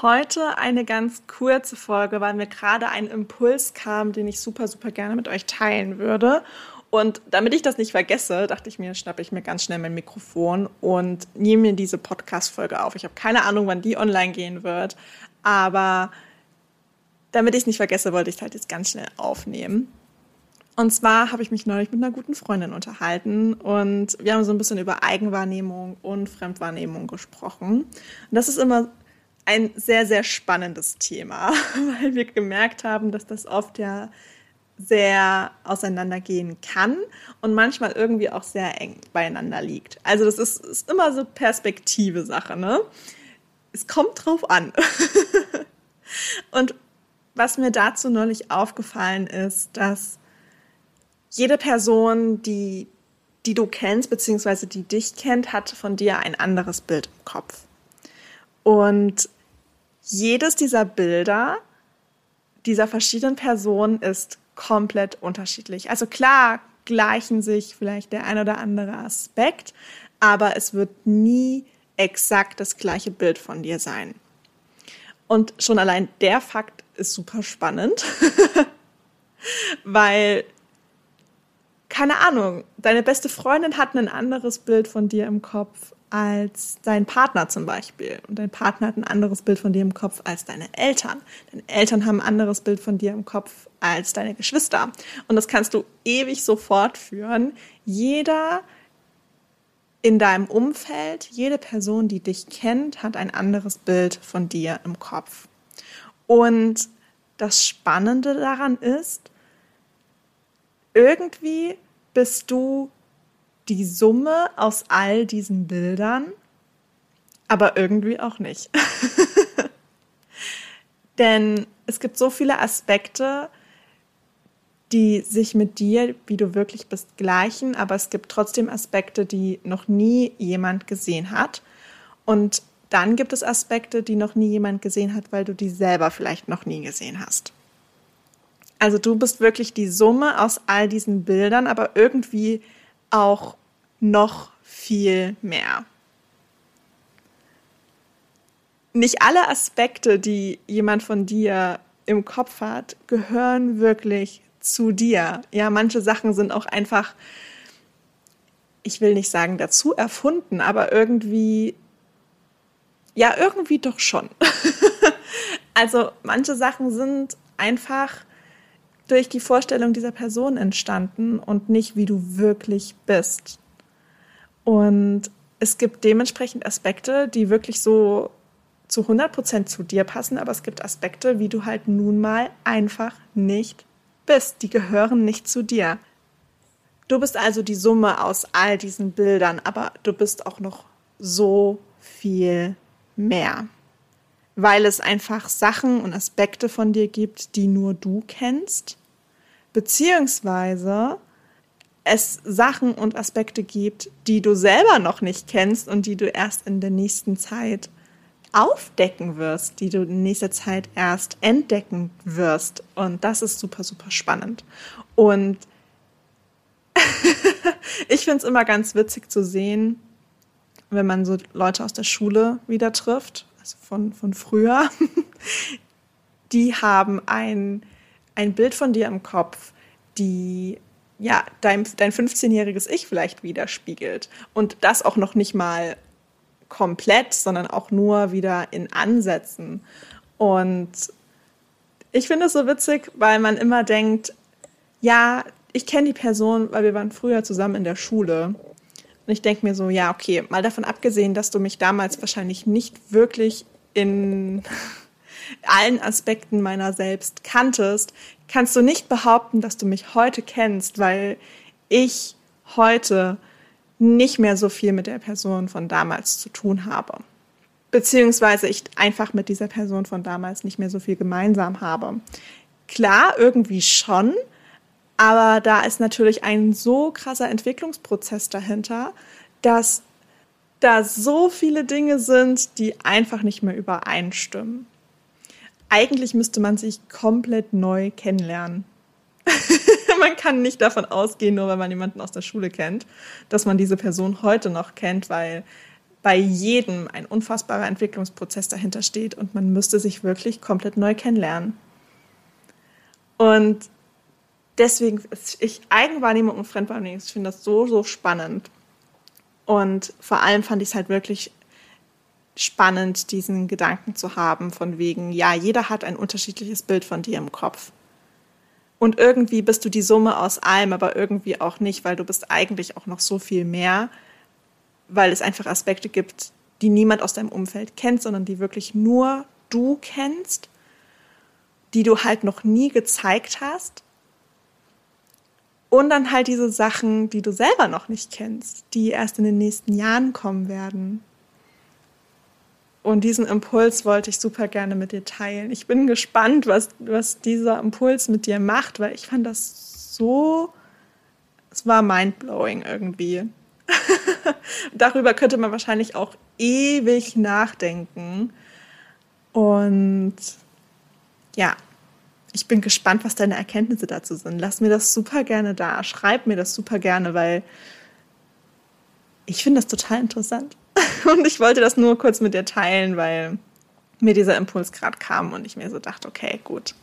Heute eine ganz kurze Folge, weil mir gerade ein Impuls kam, den ich super, super gerne mit euch teilen würde. Und damit ich das nicht vergesse, dachte ich mir, schnappe ich mir ganz schnell mein Mikrofon und nehme mir diese Podcast-Folge auf. Ich habe keine Ahnung, wann die online gehen wird, aber damit ich es nicht vergesse, wollte ich es halt jetzt ganz schnell aufnehmen. Und zwar habe ich mich neulich mit einer guten Freundin unterhalten und wir haben so ein bisschen über Eigenwahrnehmung und Fremdwahrnehmung gesprochen. Und das ist immer ein sehr, sehr spannendes Thema, weil wir gemerkt haben, dass das oft ja sehr auseinandergehen kann und manchmal irgendwie auch sehr eng beieinander liegt. Also das ist, ist immer so Perspektive-Sache, ne? Es kommt drauf an. und was mir dazu neulich aufgefallen ist, dass jede Person, die, die du kennst, beziehungsweise die dich kennt, hat von dir ein anderes Bild im Kopf. Und jedes dieser Bilder dieser verschiedenen Personen ist komplett unterschiedlich. Also klar gleichen sich vielleicht der ein oder andere Aspekt, aber es wird nie exakt das gleiche Bild von dir sein. Und schon allein der Fakt ist super spannend, weil, keine Ahnung, deine beste Freundin hat ein anderes Bild von dir im Kopf als dein Partner zum Beispiel. Und dein Partner hat ein anderes Bild von dir im Kopf als deine Eltern. Deine Eltern haben ein anderes Bild von dir im Kopf als deine Geschwister. Und das kannst du ewig so fortführen. Jeder in deinem Umfeld, jede Person, die dich kennt, hat ein anderes Bild von dir im Kopf. Und das Spannende daran ist, irgendwie bist du die Summe aus all diesen Bildern, aber irgendwie auch nicht. Denn es gibt so viele Aspekte, die sich mit dir, wie du wirklich bist, gleichen, aber es gibt trotzdem Aspekte, die noch nie jemand gesehen hat. Und dann gibt es Aspekte, die noch nie jemand gesehen hat, weil du die selber vielleicht noch nie gesehen hast. Also du bist wirklich die Summe aus all diesen Bildern, aber irgendwie auch noch viel mehr. Nicht alle Aspekte, die jemand von dir im Kopf hat, gehören wirklich zu dir. Ja, manche Sachen sind auch einfach, ich will nicht sagen dazu erfunden, aber irgendwie, ja, irgendwie doch schon. also manche Sachen sind einfach durch die Vorstellung dieser Person entstanden und nicht wie du wirklich bist. Und es gibt dementsprechend Aspekte, die wirklich so zu 100 Prozent zu dir passen, aber es gibt Aspekte, wie du halt nun mal einfach nicht bist. Die gehören nicht zu dir. Du bist also die Summe aus all diesen Bildern, aber du bist auch noch so viel mehr. Weil es einfach Sachen und Aspekte von dir gibt, die nur du kennst, beziehungsweise es Sachen und Aspekte gibt, die du selber noch nicht kennst und die du erst in der nächsten Zeit aufdecken wirst, die du in nächster Zeit erst entdecken wirst. Und das ist super, super spannend. Und ich finde es immer ganz witzig zu sehen, wenn man so Leute aus der Schule wieder trifft, also von, von früher, die haben ein, ein Bild von dir im Kopf, die ja, dein, dein 15-jähriges Ich vielleicht widerspiegelt. Und das auch noch nicht mal komplett, sondern auch nur wieder in Ansätzen. Und ich finde es so witzig, weil man immer denkt, ja, ich kenne die Person, weil wir waren früher zusammen in der Schule. Und ich denke mir so, ja, okay, mal davon abgesehen, dass du mich damals wahrscheinlich nicht wirklich in allen Aspekten meiner selbst kanntest, kannst du nicht behaupten, dass du mich heute kennst, weil ich heute nicht mehr so viel mit der Person von damals zu tun habe. Beziehungsweise ich einfach mit dieser Person von damals nicht mehr so viel gemeinsam habe. Klar, irgendwie schon, aber da ist natürlich ein so krasser Entwicklungsprozess dahinter, dass da so viele Dinge sind, die einfach nicht mehr übereinstimmen. Eigentlich müsste man sich komplett neu kennenlernen. man kann nicht davon ausgehen, nur weil man jemanden aus der Schule kennt, dass man diese Person heute noch kennt, weil bei jedem ein unfassbarer Entwicklungsprozess dahinter steht und man müsste sich wirklich komplett neu kennenlernen. Und deswegen, ich Eigenwahrnehmung und Fremdwahrnehmung, ich finde das so, so spannend. Und vor allem fand ich es halt wirklich spannend, diesen Gedanken zu haben, von wegen, ja, jeder hat ein unterschiedliches Bild von dir im Kopf. Und irgendwie bist du die Summe aus allem, aber irgendwie auch nicht, weil du bist eigentlich auch noch so viel mehr, weil es einfach Aspekte gibt, die niemand aus deinem Umfeld kennt, sondern die wirklich nur du kennst, die du halt noch nie gezeigt hast. Und dann halt diese Sachen, die du selber noch nicht kennst, die erst in den nächsten Jahren kommen werden. Und diesen Impuls wollte ich super gerne mit dir teilen. Ich bin gespannt, was, was dieser Impuls mit dir macht, weil ich fand das so, es war mindblowing irgendwie. Darüber könnte man wahrscheinlich auch ewig nachdenken. Und ja, ich bin gespannt, was deine Erkenntnisse dazu sind. Lass mir das super gerne da. Schreib mir das super gerne, weil ich finde das total interessant. Und ich wollte das nur kurz mit dir teilen, weil mir dieser Impuls gerade kam und ich mir so dachte, okay, gut,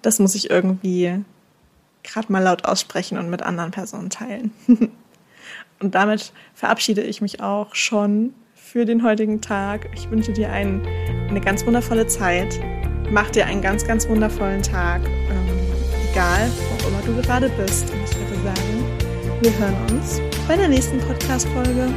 das muss ich irgendwie gerade mal laut aussprechen und mit anderen Personen teilen. und damit verabschiede ich mich auch schon für den heutigen Tag. Ich wünsche dir ein, eine ganz wundervolle Zeit. Mach dir einen ganz, ganz wundervollen Tag, ähm, egal wo immer du gerade bist. Und ich würde sagen, wir hören uns bei der nächsten Podcast-Folge.